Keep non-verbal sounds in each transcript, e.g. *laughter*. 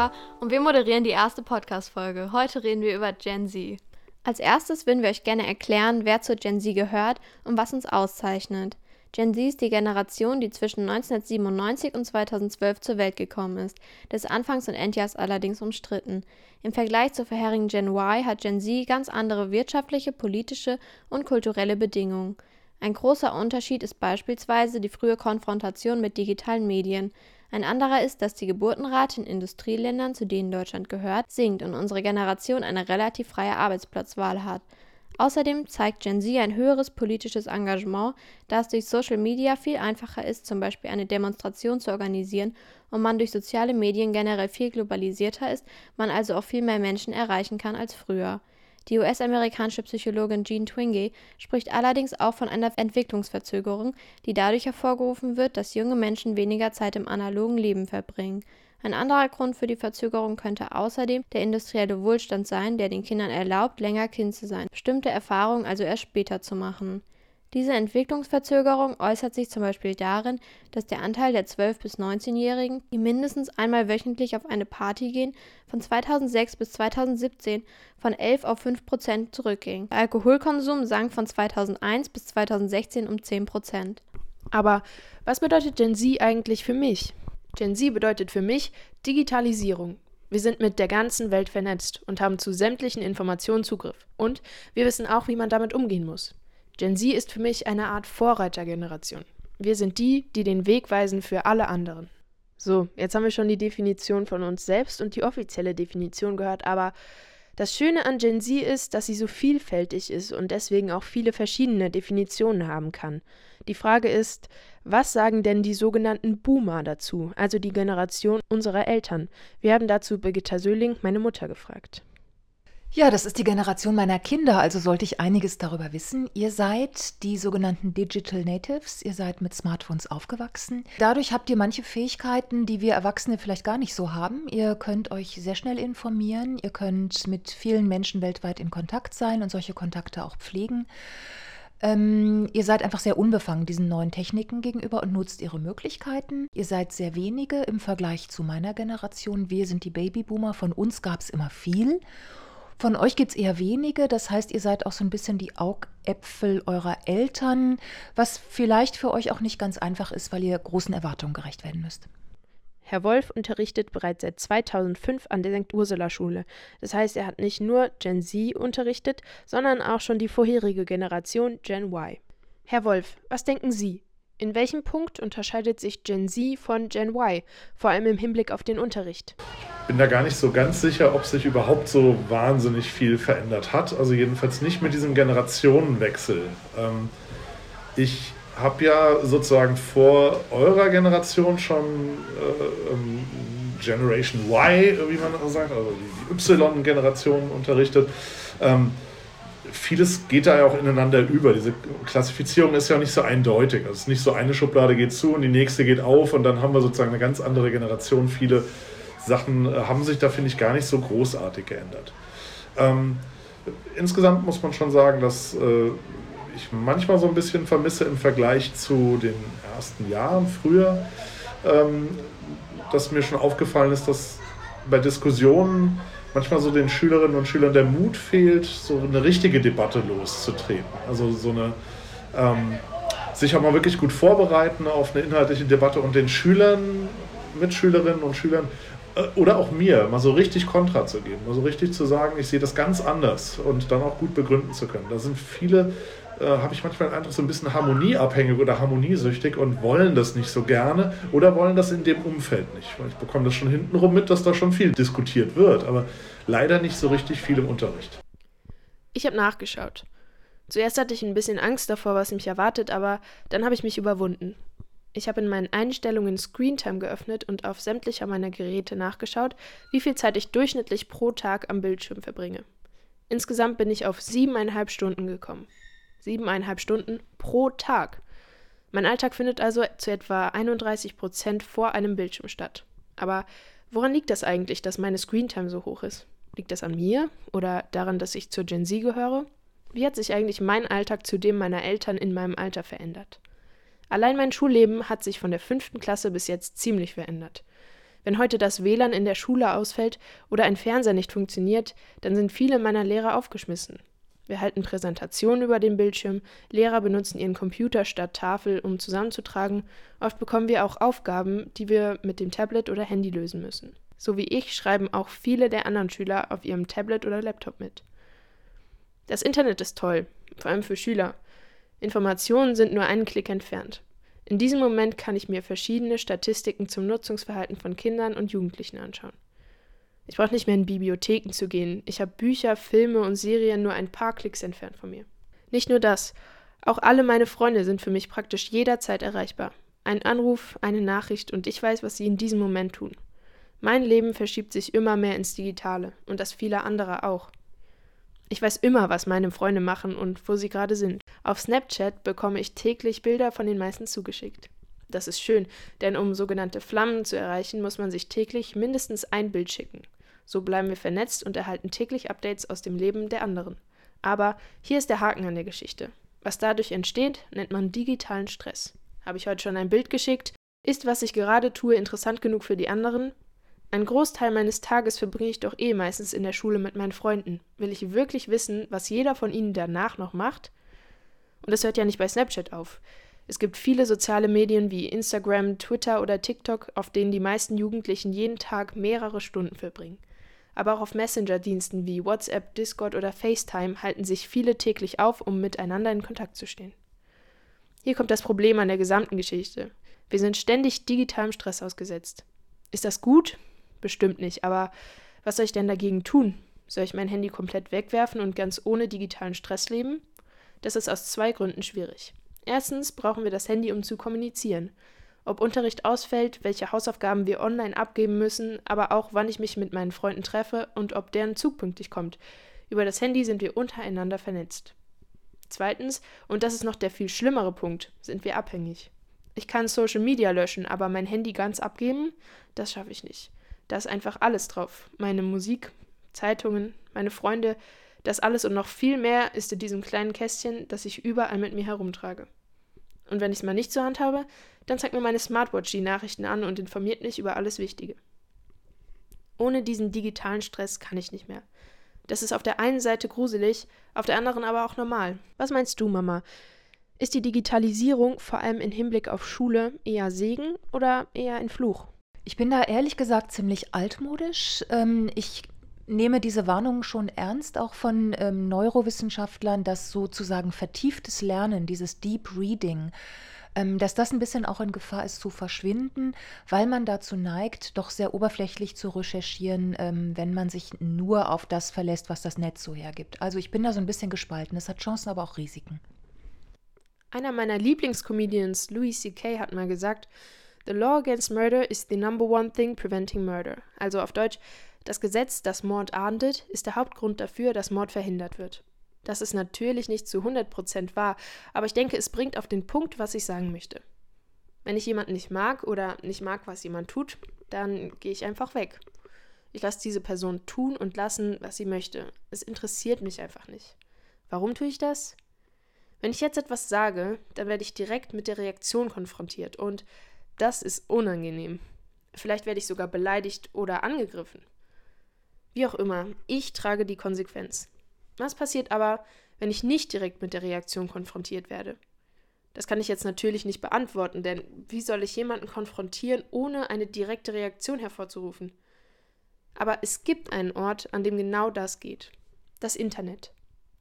Anka und wir moderieren die erste Podcast-Folge. Heute reden wir über Gen Z. Als erstes würden wir euch gerne erklären, wer zur Gen Z gehört und was uns auszeichnet. Gen Z ist die Generation, die zwischen 1997 und 2012 zur Welt gekommen ist. Des Anfangs und Endjahrs allerdings umstritten. Im Vergleich zur vorherigen Gen Y hat Gen Z ganz andere wirtschaftliche, politische und kulturelle Bedingungen. Ein großer Unterschied ist beispielsweise die frühe Konfrontation mit digitalen Medien. Ein anderer ist, dass die Geburtenrate in Industrieländern, zu denen Deutschland gehört, sinkt und unsere Generation eine relativ freie Arbeitsplatzwahl hat. Außerdem zeigt Gen Z ein höheres politisches Engagement, da es durch Social Media viel einfacher ist, zum Beispiel eine Demonstration zu organisieren und man durch soziale Medien generell viel globalisierter ist, man also auch viel mehr Menschen erreichen kann als früher. Die US-amerikanische Psychologin Jean Twenge spricht allerdings auch von einer Entwicklungsverzögerung, die dadurch hervorgerufen wird, dass junge Menschen weniger Zeit im analogen Leben verbringen. Ein anderer Grund für die Verzögerung könnte außerdem der industrielle Wohlstand sein, der den Kindern erlaubt, länger Kind zu sein, bestimmte Erfahrungen also erst später zu machen. Diese Entwicklungsverzögerung äußert sich zum Beispiel darin, dass der Anteil der 12- bis 19-Jährigen, die mindestens einmal wöchentlich auf eine Party gehen, von 2006 bis 2017 von 11 auf 5 Prozent zurückging. Der Alkoholkonsum sank von 2001 bis 2016 um 10 Prozent. Aber was bedeutet Gen Z eigentlich für mich? Gen Z bedeutet für mich Digitalisierung. Wir sind mit der ganzen Welt vernetzt und haben zu sämtlichen Informationen Zugriff. Und wir wissen auch, wie man damit umgehen muss. Gen Z ist für mich eine Art Vorreitergeneration. Wir sind die, die den Weg weisen für alle anderen. So, jetzt haben wir schon die Definition von uns selbst und die offizielle Definition gehört, aber das Schöne an Gen Z ist, dass sie so vielfältig ist und deswegen auch viele verschiedene Definitionen haben kann. Die Frage ist, was sagen denn die sogenannten Boomer dazu, also die Generation unserer Eltern? Wir haben dazu Birgitta Söhling, meine Mutter, gefragt. Ja, das ist die Generation meiner Kinder, also sollte ich einiges darüber wissen. Ihr seid die sogenannten Digital Natives, ihr seid mit Smartphones aufgewachsen. Dadurch habt ihr manche Fähigkeiten, die wir Erwachsene vielleicht gar nicht so haben. Ihr könnt euch sehr schnell informieren, ihr könnt mit vielen Menschen weltweit in Kontakt sein und solche Kontakte auch pflegen. Ähm, ihr seid einfach sehr unbefangen diesen neuen Techniken gegenüber und nutzt ihre Möglichkeiten. Ihr seid sehr wenige im Vergleich zu meiner Generation. Wir sind die Babyboomer, von uns gab es immer viel. Von euch gibt es eher wenige, das heißt, ihr seid auch so ein bisschen die Augäpfel eurer Eltern, was vielleicht für euch auch nicht ganz einfach ist, weil ihr großen Erwartungen gerecht werden müsst. Herr Wolf unterrichtet bereits seit 2005 an der St. Ursula Schule. Das heißt, er hat nicht nur Gen Z unterrichtet, sondern auch schon die vorherige Generation Gen Y. Herr Wolf, was denken Sie? In welchem Punkt unterscheidet sich Gen Z von Gen Y, vor allem im Hinblick auf den Unterricht? Ich bin da gar nicht so ganz sicher, ob sich überhaupt so wahnsinnig viel verändert hat. Also jedenfalls nicht mit diesem Generationenwechsel. Ähm, ich habe ja sozusagen vor eurer Generation schon äh, ähm, Generation Y, wie man sagt, also die Y-Generation unterrichtet. Vieles geht da ja auch ineinander über. Diese Klassifizierung ist ja nicht so eindeutig. Also es ist nicht so eine Schublade geht zu und die nächste geht auf und dann haben wir sozusagen eine ganz andere Generation. Viele Sachen äh, haben sich da, finde ich, gar nicht so großartig geändert. Ähm, insgesamt muss man schon sagen, dass äh, ich manchmal so ein bisschen vermisse im Vergleich zu den ersten Jahren früher, ähm, dass mir schon aufgefallen ist, dass bei Diskussionen manchmal so den Schülerinnen und Schülern der Mut fehlt, so eine richtige Debatte loszutreten. Also so eine ähm, sich auch mal wirklich gut vorbereiten auf eine inhaltliche Debatte und den Schülern, Mitschülerinnen und Schülern äh, oder auch mir mal so richtig Kontra zu geben, mal so richtig zu sagen, ich sehe das ganz anders und dann auch gut begründen zu können. Da sind viele äh, habe ich manchmal Eindruck, so ein bisschen harmonieabhängig oder harmoniesüchtig und wollen das nicht so gerne oder wollen das in dem Umfeld nicht. Ich bekomme das schon hintenrum mit, dass da schon viel diskutiert wird, aber leider nicht so richtig viel im Unterricht. Ich habe nachgeschaut. Zuerst hatte ich ein bisschen Angst davor, was mich erwartet, aber dann habe ich mich überwunden. Ich habe in meinen Einstellungen Screentime geöffnet und auf sämtlicher meiner Geräte nachgeschaut, wie viel Zeit ich durchschnittlich pro Tag am Bildschirm verbringe. Insgesamt bin ich auf siebeneinhalb Stunden gekommen siebeneinhalb Stunden pro Tag. Mein Alltag findet also zu etwa 31 Prozent vor einem Bildschirm statt. Aber woran liegt das eigentlich, dass meine Screentime so hoch ist? Liegt das an mir oder daran, dass ich zur Gen Z gehöre? Wie hat sich eigentlich mein Alltag zu dem meiner Eltern in meinem Alter verändert? Allein mein Schulleben hat sich von der fünften Klasse bis jetzt ziemlich verändert. Wenn heute das WLAN in der Schule ausfällt oder ein Fernseher nicht funktioniert, dann sind viele meiner Lehrer aufgeschmissen. Wir halten Präsentationen über den Bildschirm, Lehrer benutzen ihren Computer statt Tafel, um zusammenzutragen. Oft bekommen wir auch Aufgaben, die wir mit dem Tablet oder Handy lösen müssen. So wie ich schreiben auch viele der anderen Schüler auf ihrem Tablet oder Laptop mit. Das Internet ist toll, vor allem für Schüler. Informationen sind nur einen Klick entfernt. In diesem Moment kann ich mir verschiedene Statistiken zum Nutzungsverhalten von Kindern und Jugendlichen anschauen. Ich brauche nicht mehr in Bibliotheken zu gehen. Ich habe Bücher, Filme und Serien nur ein paar Klicks entfernt von mir. Nicht nur das, auch alle meine Freunde sind für mich praktisch jederzeit erreichbar. Ein Anruf, eine Nachricht und ich weiß, was sie in diesem Moment tun. Mein Leben verschiebt sich immer mehr ins Digitale und das vieler anderer auch. Ich weiß immer, was meine Freunde machen und wo sie gerade sind. Auf Snapchat bekomme ich täglich Bilder von den meisten zugeschickt. Das ist schön, denn um sogenannte Flammen zu erreichen, muss man sich täglich mindestens ein Bild schicken. So bleiben wir vernetzt und erhalten täglich Updates aus dem Leben der anderen. Aber hier ist der Haken an der Geschichte. Was dadurch entsteht, nennt man digitalen Stress. Habe ich heute schon ein Bild geschickt? Ist, was ich gerade tue, interessant genug für die anderen? Ein Großteil meines Tages verbringe ich doch eh meistens in der Schule mit meinen Freunden. Will ich wirklich wissen, was jeder von ihnen danach noch macht? Und es hört ja nicht bei Snapchat auf. Es gibt viele soziale Medien wie Instagram, Twitter oder TikTok, auf denen die meisten Jugendlichen jeden Tag mehrere Stunden verbringen. Aber auch auf Messenger-Diensten wie WhatsApp, Discord oder FaceTime halten sich viele täglich auf, um miteinander in Kontakt zu stehen. Hier kommt das Problem an der gesamten Geschichte. Wir sind ständig digitalem Stress ausgesetzt. Ist das gut? Bestimmt nicht, aber was soll ich denn dagegen tun? Soll ich mein Handy komplett wegwerfen und ganz ohne digitalen Stress leben? Das ist aus zwei Gründen schwierig. Erstens brauchen wir das Handy, um zu kommunizieren. Ob Unterricht ausfällt, welche Hausaufgaben wir online abgeben müssen, aber auch wann ich mich mit meinen Freunden treffe und ob deren Zug pünktlich kommt. Über das Handy sind wir untereinander vernetzt. Zweitens, und das ist noch der viel schlimmere Punkt, sind wir abhängig. Ich kann Social Media löschen, aber mein Handy ganz abgeben, das schaffe ich nicht. Da ist einfach alles drauf. Meine Musik, Zeitungen, meine Freunde, das alles und noch viel mehr ist in diesem kleinen Kästchen, das ich überall mit mir herumtrage. Und wenn ich es mal nicht zur Hand habe, dann zeigt mir meine Smartwatch die Nachrichten an und informiert mich über alles Wichtige. Ohne diesen digitalen Stress kann ich nicht mehr. Das ist auf der einen Seite gruselig, auf der anderen aber auch normal. Was meinst du, Mama? Ist die Digitalisierung vor allem im Hinblick auf Schule eher Segen oder eher ein Fluch? Ich bin da ehrlich gesagt ziemlich altmodisch. Ähm, ich nehme diese Warnungen schon ernst, auch von ähm, Neurowissenschaftlern, dass sozusagen vertieftes Lernen, dieses Deep Reading, ähm, dass das ein bisschen auch in Gefahr ist zu verschwinden, weil man dazu neigt, doch sehr oberflächlich zu recherchieren, ähm, wenn man sich nur auf das verlässt, was das Netz so hergibt. Also ich bin da so ein bisschen gespalten. Es hat Chancen, aber auch Risiken. Einer meiner Lieblingscomedians, Louis C.K., hat mal gesagt, The law against murder is the number one thing preventing murder. Also auf Deutsch, das Gesetz, das Mord ahndet, ist der Hauptgrund dafür, dass Mord verhindert wird. Das ist natürlich nicht zu 100% wahr, aber ich denke, es bringt auf den Punkt, was ich sagen möchte. Wenn ich jemanden nicht mag oder nicht mag, was jemand tut, dann gehe ich einfach weg. Ich lasse diese Person tun und lassen, was sie möchte. Es interessiert mich einfach nicht. Warum tue ich das? Wenn ich jetzt etwas sage, dann werde ich direkt mit der Reaktion konfrontiert und das ist unangenehm. Vielleicht werde ich sogar beleidigt oder angegriffen. Wie auch immer, ich trage die Konsequenz. Was passiert aber, wenn ich nicht direkt mit der Reaktion konfrontiert werde? Das kann ich jetzt natürlich nicht beantworten, denn wie soll ich jemanden konfrontieren, ohne eine direkte Reaktion hervorzurufen? Aber es gibt einen Ort, an dem genau das geht. Das Internet.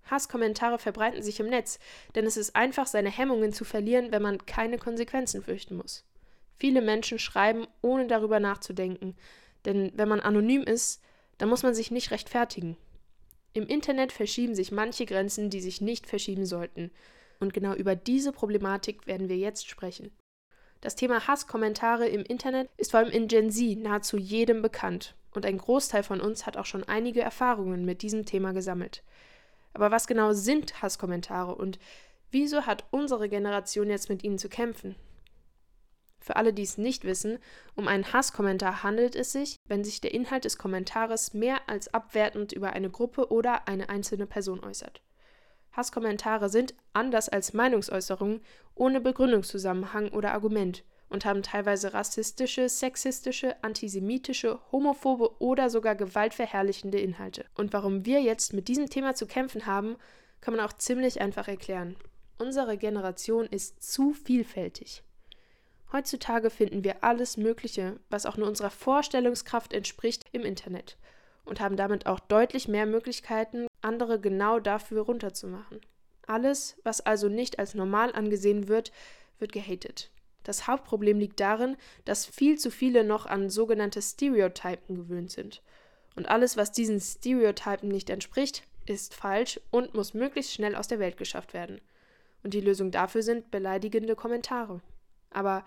Hasskommentare verbreiten sich im Netz, denn es ist einfach, seine Hemmungen zu verlieren, wenn man keine Konsequenzen fürchten muss. Viele Menschen schreiben, ohne darüber nachzudenken, denn wenn man anonym ist, dann muss man sich nicht rechtfertigen. Im Internet verschieben sich manche Grenzen, die sich nicht verschieben sollten. Und genau über diese Problematik werden wir jetzt sprechen. Das Thema Hasskommentare im Internet ist vor allem in Gen Z nahezu jedem bekannt und ein Großteil von uns hat auch schon einige Erfahrungen mit diesem Thema gesammelt. Aber was genau sind Hasskommentare und wieso hat unsere Generation jetzt mit ihnen zu kämpfen? Für alle, die es nicht wissen, um einen Hasskommentar handelt es sich, wenn sich der Inhalt des Kommentares mehr als abwertend über eine Gruppe oder eine einzelne Person äußert. Hasskommentare sind, anders als Meinungsäußerungen, ohne Begründungszusammenhang oder Argument und haben teilweise rassistische, sexistische, antisemitische, homophobe oder sogar gewaltverherrlichende Inhalte. Und warum wir jetzt mit diesem Thema zu kämpfen haben, kann man auch ziemlich einfach erklären. Unsere Generation ist zu vielfältig. Heutzutage finden wir alles Mögliche, was auch nur unserer Vorstellungskraft entspricht, im Internet und haben damit auch deutlich mehr Möglichkeiten, andere genau dafür runterzumachen. Alles, was also nicht als normal angesehen wird, wird gehatet. Das Hauptproblem liegt darin, dass viel zu viele noch an sogenannte Stereotypen gewöhnt sind. Und alles, was diesen Stereotypen nicht entspricht, ist falsch und muss möglichst schnell aus der Welt geschafft werden. Und die Lösung dafür sind beleidigende Kommentare. Aber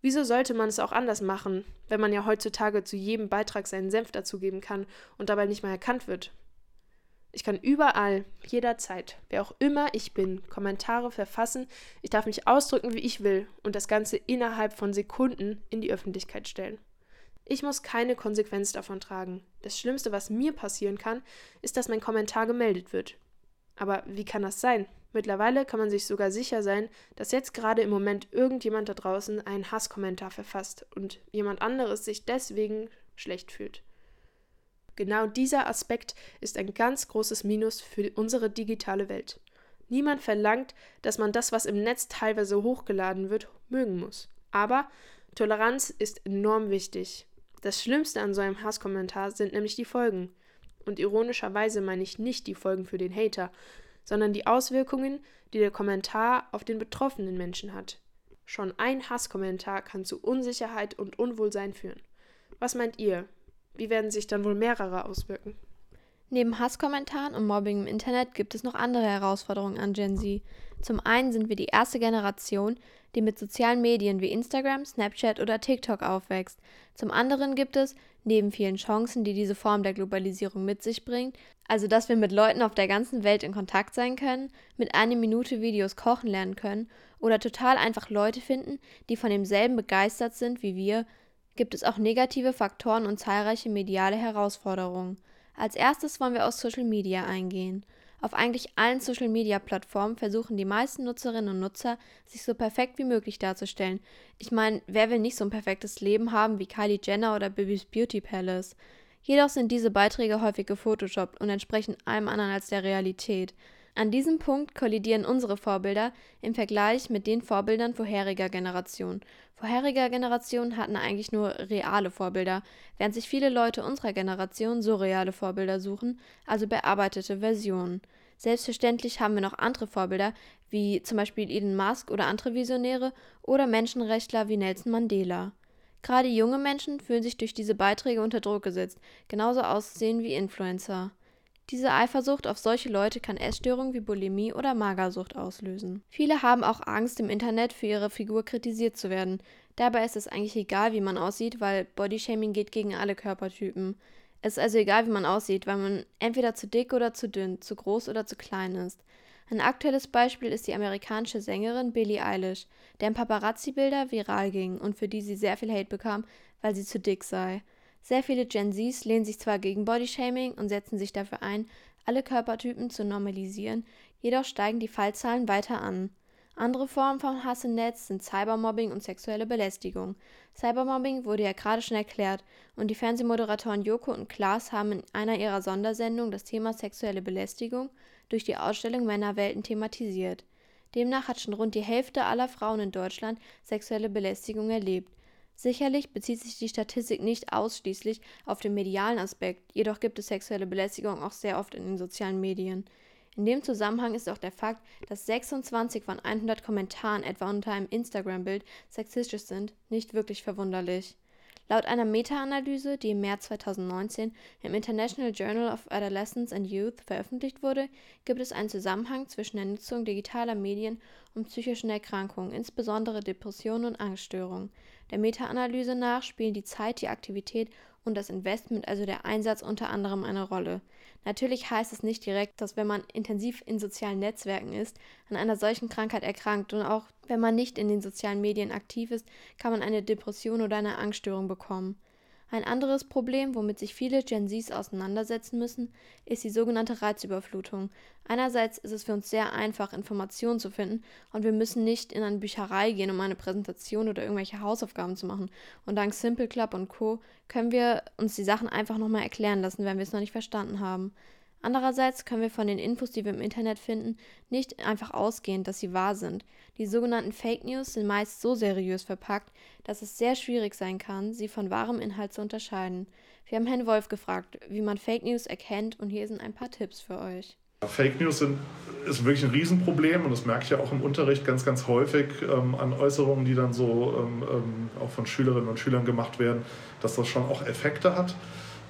wieso sollte man es auch anders machen, wenn man ja heutzutage zu jedem Beitrag seinen Senf dazugeben kann und dabei nicht mal erkannt wird? Ich kann überall, jederzeit, wer auch immer ich bin, Kommentare verfassen. Ich darf mich ausdrücken, wie ich will und das Ganze innerhalb von Sekunden in die Öffentlichkeit stellen. Ich muss keine Konsequenz davon tragen. Das Schlimmste, was mir passieren kann, ist, dass mein Kommentar gemeldet wird. Aber wie kann das sein? Mittlerweile kann man sich sogar sicher sein, dass jetzt gerade im Moment irgendjemand da draußen einen Hasskommentar verfasst und jemand anderes sich deswegen schlecht fühlt. Genau dieser Aspekt ist ein ganz großes Minus für unsere digitale Welt. Niemand verlangt, dass man das, was im Netz teilweise hochgeladen wird, mögen muss. Aber Toleranz ist enorm wichtig. Das Schlimmste an so einem Hasskommentar sind nämlich die Folgen. Und ironischerweise meine ich nicht die Folgen für den Hater, sondern die Auswirkungen, die der Kommentar auf den betroffenen Menschen hat. Schon ein Hasskommentar kann zu Unsicherheit und Unwohlsein führen. Was meint ihr? Wie werden sich dann wohl mehrere auswirken? Neben Hasskommentaren und Mobbing im Internet gibt es noch andere Herausforderungen an Gen Z. Zum einen sind wir die erste Generation, die mit sozialen Medien wie Instagram, Snapchat oder TikTok aufwächst. Zum anderen gibt es, neben vielen Chancen, die diese Form der Globalisierung mit sich bringt, also dass wir mit Leuten auf der ganzen Welt in Kontakt sein können, mit einer Minute Videos kochen lernen können oder total einfach Leute finden, die von demselben begeistert sind wie wir, gibt es auch negative Faktoren und zahlreiche mediale Herausforderungen. Als erstes wollen wir auf Social Media eingehen. Auf eigentlich allen Social Media Plattformen versuchen die meisten Nutzerinnen und Nutzer, sich so perfekt wie möglich darzustellen. Ich meine, wer will nicht so ein perfektes Leben haben wie Kylie Jenner oder Bibis Beauty Palace? Jedoch sind diese Beiträge häufig gefotoshoppt und entsprechen allem anderen als der Realität. An diesem Punkt kollidieren unsere Vorbilder im Vergleich mit den Vorbildern vorheriger Generationen. Vorheriger Generationen hatten eigentlich nur reale Vorbilder, während sich viele Leute unserer Generation surreale Vorbilder suchen, also bearbeitete Versionen. Selbstverständlich haben wir noch andere Vorbilder, wie zum Beispiel Elon Musk oder andere Visionäre oder Menschenrechtler wie Nelson Mandela. Gerade junge Menschen fühlen sich durch diese Beiträge unter Druck gesetzt, genauso aussehen wie Influencer. Diese Eifersucht auf solche Leute kann Essstörungen wie Bulimie oder Magersucht auslösen. Viele haben auch Angst, im Internet für ihre Figur kritisiert zu werden. Dabei ist es eigentlich egal, wie man aussieht, weil Bodyshaming geht gegen alle Körpertypen. Es ist also egal, wie man aussieht, weil man entweder zu dick oder zu dünn, zu groß oder zu klein ist. Ein aktuelles Beispiel ist die amerikanische Sängerin Billie Eilish, deren Paparazzi-Bilder viral gingen und für die sie sehr viel Hate bekam, weil sie zu dick sei. Sehr viele Gen Zs lehnen sich zwar gegen Bodyshaming und setzen sich dafür ein, alle Körpertypen zu normalisieren, jedoch steigen die Fallzahlen weiter an. Andere Formen von Hass im Netz sind Cybermobbing und sexuelle Belästigung. Cybermobbing wurde ja gerade schon erklärt und die Fernsehmoderatoren Joko und Klaas haben in einer ihrer Sondersendungen das Thema sexuelle Belästigung durch die Ausstellung Männerwelten thematisiert. Demnach hat schon rund die Hälfte aller Frauen in Deutschland sexuelle Belästigung erlebt. Sicherlich bezieht sich die Statistik nicht ausschließlich auf den medialen Aspekt, jedoch gibt es sexuelle Belästigung auch sehr oft in den sozialen Medien. In dem Zusammenhang ist auch der Fakt, dass 26 von 100 Kommentaren etwa unter einem Instagram-Bild sexistisch sind, nicht wirklich verwunderlich. Laut einer Meta-Analyse, die im März 2019 im International Journal of Adolescence and Youth veröffentlicht wurde, gibt es einen Zusammenhang zwischen der Nutzung digitaler Medien und psychischen Erkrankungen, insbesondere Depressionen und Angststörungen. Der Meta-Analyse nach spielen die Zeit, die Aktivität und das Investment, also der Einsatz unter anderem eine Rolle. Natürlich heißt es nicht direkt, dass wenn man intensiv in sozialen Netzwerken ist, an einer solchen Krankheit erkrankt und auch wenn man nicht in den sozialen Medien aktiv ist, kann man eine Depression oder eine Angststörung bekommen. Ein anderes Problem, womit sich viele Gen Zs auseinandersetzen müssen, ist die sogenannte Reizüberflutung. Einerseits ist es für uns sehr einfach, Informationen zu finden und wir müssen nicht in eine Bücherei gehen, um eine Präsentation oder irgendwelche Hausaufgaben zu machen. Und dank Simple Club und Co. können wir uns die Sachen einfach nochmal erklären lassen, wenn wir es noch nicht verstanden haben. Andererseits können wir von den Infos, die wir im Internet finden, nicht einfach ausgehen, dass sie wahr sind. Die sogenannten Fake News sind meist so seriös verpackt, dass es sehr schwierig sein kann, sie von wahrem Inhalt zu unterscheiden. Wir haben Herrn Wolf gefragt, wie man Fake News erkennt und hier sind ein paar Tipps für euch. Fake News sind, ist wirklich ein Riesenproblem und das merke ich ja auch im Unterricht ganz, ganz häufig ähm, an Äußerungen, die dann so ähm, ähm auch von Schülerinnen und Schülern gemacht werden, dass das schon auch Effekte hat.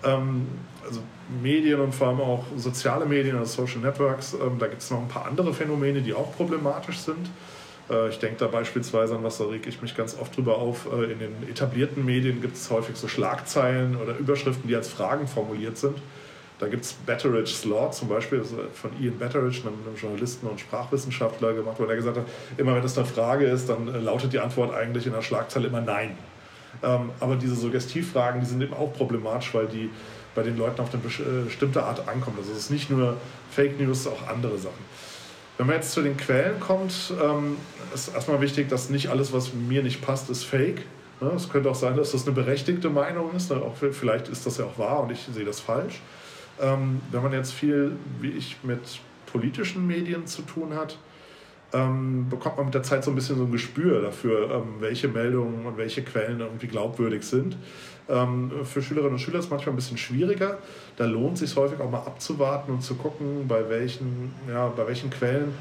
Ähm, also Medien und vor allem auch soziale Medien, also Social Networks, ähm, da gibt es noch ein paar andere Phänomene, die auch problematisch sind. Äh, ich denke da beispielsweise an was, da reg ich mich ganz oft drüber auf. Äh, in den etablierten Medien gibt es häufig so Schlagzeilen oder Überschriften, die als Fragen formuliert sind. Da gibt es Betteridge's Law zum Beispiel, von Ian Betteridge, einem, Journalisten und Sprachwissenschaftler gemacht, wo er gesagt hat, immer wenn das eine Frage ist, dann äh, lautet die Antwort eigentlich in der Schlagzeile immer Nein. Ähm, aber diese Suggestivfragen, die sind eben auch problematisch, weil die bei den Leuten auf eine äh, bestimmte Art ankommen. Also es ist nicht nur Fake News, auch andere Sachen. Wenn man jetzt zu den Quellen kommt, ähm, ist erstmal wichtig, dass nicht alles, was mir nicht passt, ist Fake. Ne? Es könnte auch sein, dass das eine berechtigte Meinung ist. Ne? Auch vielleicht ist das ja auch wahr und ich sehe das falsch. Ähm, wenn man jetzt viel, wie ich, mit politischen Medien zu tun hat, ähm, bekommt man mit der Zeit so ein bisschen so ein Gespür dafür, ähm, welche Meldungen und welche Quellen irgendwie glaubwürdig sind. Ähm, für Schülerinnen und Schüler ist es manchmal ein bisschen schwieriger. Da lohnt es sich häufig auch mal abzuwarten und zu gucken, bei welchen, ja, bei welchen Quellen,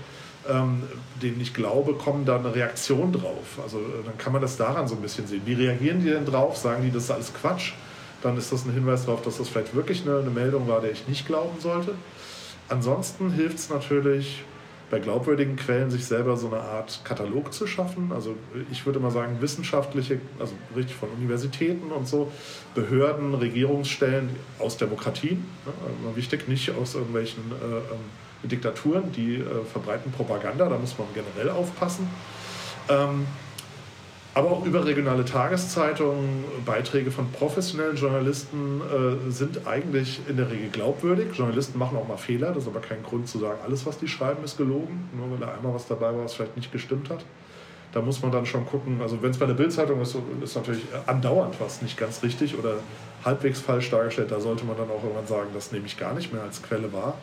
ähm, denen ich glaube, kommen da eine Reaktion drauf. Also äh, dann kann man das daran so ein bisschen sehen. Wie reagieren die denn drauf? Sagen die, das ist alles Quatsch? Dann ist das ein Hinweis darauf, dass das vielleicht wirklich eine, eine Meldung war, der ich nicht glauben sollte. Ansonsten hilft es natürlich, bei glaubwürdigen Quellen sich selber so eine Art Katalog zu schaffen. Also ich würde mal sagen, wissenschaftliche, also richtig von Universitäten und so, Behörden, Regierungsstellen aus Demokratien, ne, wichtig, nicht aus irgendwelchen äh, ähm, Diktaturen, die äh, verbreiten Propaganda, da muss man generell aufpassen. Ähm, aber auch überregionale Tageszeitungen, Beiträge von professionellen Journalisten äh, sind eigentlich in der Regel glaubwürdig. Journalisten machen auch mal Fehler, das ist aber kein Grund zu sagen, alles, was die schreiben, ist gelogen, nur weil da einmal was dabei war, was vielleicht nicht gestimmt hat. Da muss man dann schon gucken, also wenn es bei der Bildzeitung ist, ist natürlich andauernd was nicht ganz richtig oder halbwegs falsch dargestellt, da sollte man dann auch irgendwann sagen, das nehme ich gar nicht mehr als Quelle wahr.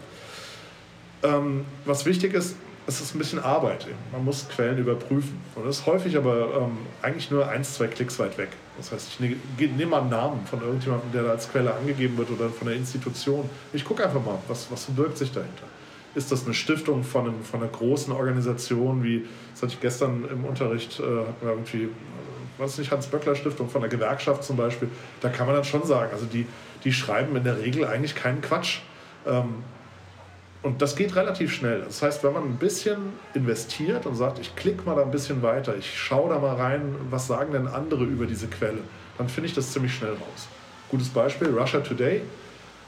Ähm, was wichtig ist, es ist ein bisschen Arbeit. Man muss Quellen überprüfen. Und das ist häufig aber ähm, eigentlich nur ein, zwei Klicks weit weg. Das heißt, ich ne, nehme mal einen Namen von irgendjemandem, der da als Quelle angegeben wird oder von der Institution. Ich gucke einfach mal, was, was verbirgt sich dahinter. Ist das eine Stiftung von, einem, von einer großen Organisation, wie, das hatte ich gestern im Unterricht, äh, hatten wir irgendwie, äh, was nicht, Hans-Böckler-Stiftung von einer Gewerkschaft zum Beispiel. Da kann man dann schon sagen, also die, die schreiben in der Regel eigentlich keinen Quatsch. Ähm, und das geht relativ schnell. Das heißt, wenn man ein bisschen investiert und sagt, ich klicke mal da ein bisschen weiter, ich schaue da mal rein, was sagen denn andere über diese Quelle, dann finde ich das ziemlich schnell raus. Gutes Beispiel, Russia Today,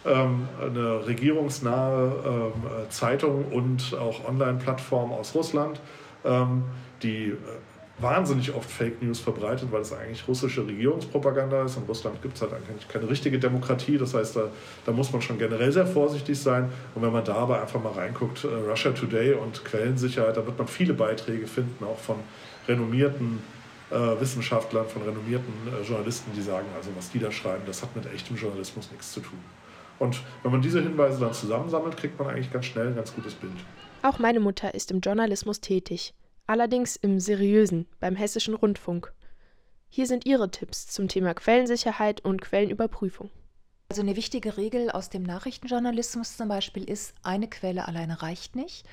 ähm, eine regierungsnahe ähm, Zeitung und auch Online-Plattform aus Russland, ähm, die äh, wahnsinnig oft Fake News verbreitet, weil es eigentlich russische Regierungspropaganda ist. In Russland gibt es halt eigentlich keine richtige Demokratie. Das heißt, da, da, muss man schon generell sehr vorsichtig sein. Und wenn man da aber einfach mal reinguckt, äh, Russia Today und Quellensicherheit, da wird man viele Beiträge finden, auch von renommierten äh, Wissenschaftlern, von renommierten äh, Journalisten, die sagen, also was die da schreiben, das hat mit echtem Journalismus nichts zu tun. Und wenn man diese Hinweise dann zusammensammelt, kriegt man eigentlich ganz schnell ein ganz gutes Bild. Auch meine Mutter ist im Journalismus tätig allerdings im seriösen, beim Hessischen Rundfunk. Hier sind Ihre Tipps zum Thema Quellensicherheit und Quellenüberprüfung. Also eine wichtige Regel aus dem Nachrichtenjournalismus zum Beispiel ist, eine Quelle alleine reicht nicht.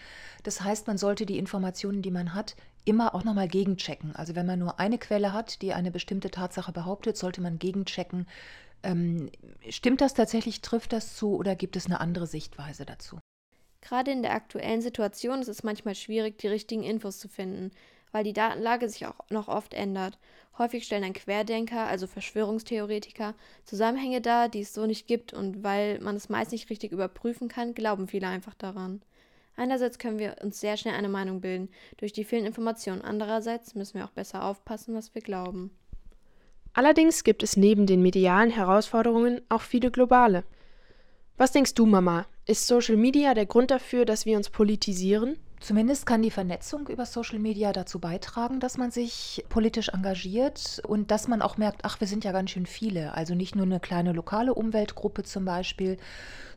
Das heißt, man sollte die Informationen, die man hat, immer auch nochmal gegenchecken. Also wenn man nur eine Quelle hat, die eine bestimmte Tatsache behauptet, sollte man gegenchecken, ähm, stimmt das tatsächlich, trifft das zu oder gibt es eine andere Sichtweise dazu? Gerade in der aktuellen Situation ist es manchmal schwierig, die richtigen Infos zu finden, weil die Datenlage sich auch noch oft ändert. Häufig stellen dann Querdenker, also Verschwörungstheoretiker, Zusammenhänge dar, die es so nicht gibt und weil man es meist nicht richtig überprüfen kann, glauben viele einfach daran. Einerseits können wir uns sehr schnell eine Meinung bilden durch die vielen Informationen, andererseits müssen wir auch besser aufpassen, was wir glauben. Allerdings gibt es neben den medialen Herausforderungen auch viele globale. Was denkst du, Mama? Ist Social Media der Grund dafür, dass wir uns politisieren? Zumindest kann die Vernetzung über Social Media dazu beitragen, dass man sich politisch engagiert und dass man auch merkt, ach, wir sind ja ganz schön viele. Also nicht nur eine kleine lokale Umweltgruppe zum Beispiel,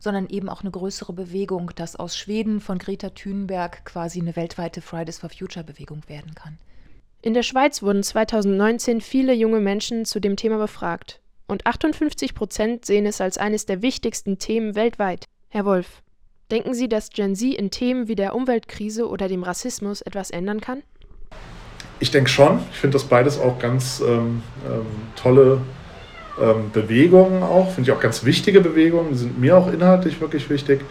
sondern eben auch eine größere Bewegung, dass aus Schweden von Greta Thunberg quasi eine weltweite Fridays for Future Bewegung werden kann. In der Schweiz wurden 2019 viele junge Menschen zu dem Thema befragt. Und 58 Prozent sehen es als eines der wichtigsten Themen weltweit. Herr Wolf, Denken Sie, dass Gen Z in Themen wie der Umweltkrise oder dem Rassismus etwas ändern kann? Ich denke schon. Ich finde das beides auch ganz ähm, ähm, tolle ähm, Bewegungen auch. Finde ich auch ganz wichtige Bewegungen. Die sind mir auch inhaltlich wirklich wichtig.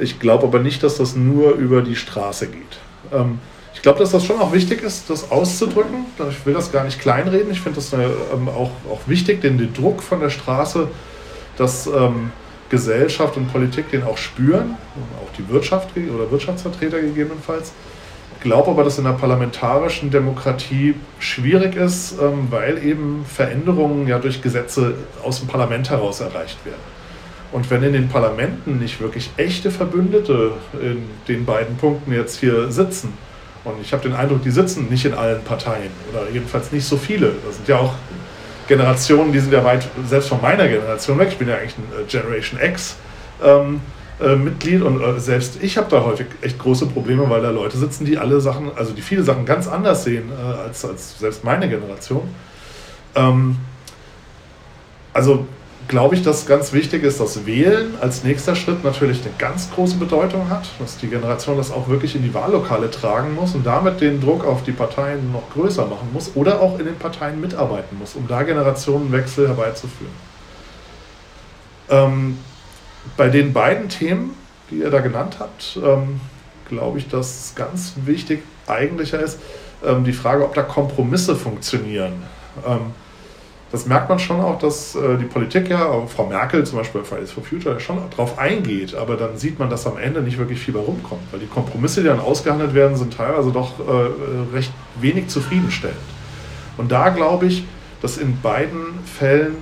Ich glaube aber nicht, dass das nur über die Straße geht. Ähm, ich glaube, dass das schon auch wichtig ist, das auszudrücken. Ich will das gar nicht kleinreden. Ich finde das äh, auch, auch wichtig, den, den Druck von der Straße, dass ähm, Gesellschaft und Politik den auch spüren, auch die Wirtschaft oder Wirtschaftsvertreter gegebenenfalls. Glaube aber, dass in der parlamentarischen Demokratie schwierig ist, ähm, weil eben Veränderungen ja durch Gesetze aus dem Parlament heraus erreicht werden. Und wenn in den Parlamenten nicht wirklich echte Verbündete in den beiden Punkten jetzt hier sitzen, und ich habe den Eindruck, die sitzen nicht in allen Parteien oder jedenfalls nicht so viele. Da sind ja auch Generationen, die sind ja weit, selbst von meiner Generation weg. Ich bin ja eigentlich ein äh, Generation X. Ähm, äh, Mitglied und äh, selbst ich habe da häufig echt große Probleme, weil da Leute sitzen, die alle Sachen, also die viele Sachen ganz anders sehen äh, als, als selbst meine Generation. Ähm, also glaube ich, dass ganz wichtig ist, dass Wählen als nächster Schritt natürlich eine ganz große Bedeutung hat, dass die Generation das auch wirklich in die Wahllokale tragen muss und damit den Druck auf die Parteien noch größer machen muss oder auch in den Parteien mitarbeiten muss, um da Generationenwechsel herbeizuführen. Ähm, bei den beiden Themen, die ihr da genannt habt, ähm, glaube ich, dass es ganz wichtig eigentlicher ist, ähm, die Frage, ob da Kompromisse funktionieren. Ähm, das merkt man schon auch, dass äh, die Politik ja, Frau Merkel zum Beispiel bei Fridays for Future, schon darauf eingeht, aber dann sieht man, dass am Ende nicht wirklich viel bei rumkommt, weil die Kompromisse, die dann ausgehandelt werden, sind teilweise doch äh, recht wenig zufriedenstellend. Und da glaube ich, dass in beiden Fällen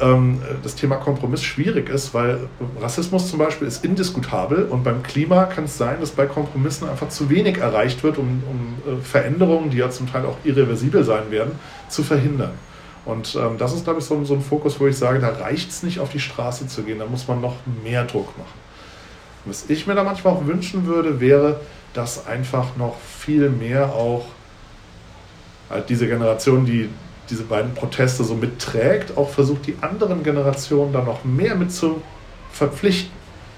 ähm, das Thema Kompromiss schwierig ist, weil Rassismus zum Beispiel ist indiskutabel und beim Klima kann es sein, dass bei Kompromissen einfach zu wenig erreicht wird, um, um äh, Veränderungen, die ja zum Teil auch irreversibel sein werden, zu verhindern. Und ähm, das ist, glaube ich, so, so, ein Fokus, wo ich sage, da reicht es nicht, auf die Straße zu gehen, da muss man noch mehr Druck machen. was ich mir da manchmal auch wünschen würde, wäre, dass einfach noch viel mehr auch halt diese Generation, die diese beiden Proteste so mitträgt, auch versucht, die anderen Generationen da noch mehr mit zu verpflichten.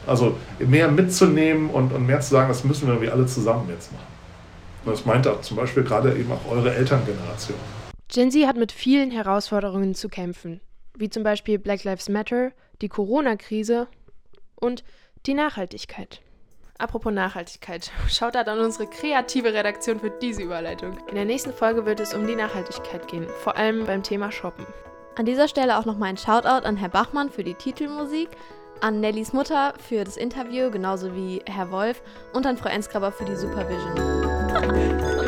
Also mehr mitzunehmen und, und mehr zu sagen, das müssen wir irgendwie alle zusammen jetzt machen. das meint auch zum Beispiel gerade eben auch eure Elterngeneration. Gen Z hat mit vielen Herausforderungen zu kämpfen, wie zum Beispiel Black Lives Matter, die Corona-Krise und die Nachhaltigkeit. Apropos Nachhaltigkeit, *laughs* schaut da an unsere kreative Redaktion für diese Überleitung. In der nächsten Folge wird es um die Nachhaltigkeit gehen, vor allem beim Thema Shoppen. An dieser Stelle auch nochmal ein Shoutout an Herr Bachmann für die Titelmusik, an Nellys Mutter für das Interview, genauso wie Herr Wolf und an Frau Ensgraber für die Supervision. *laughs*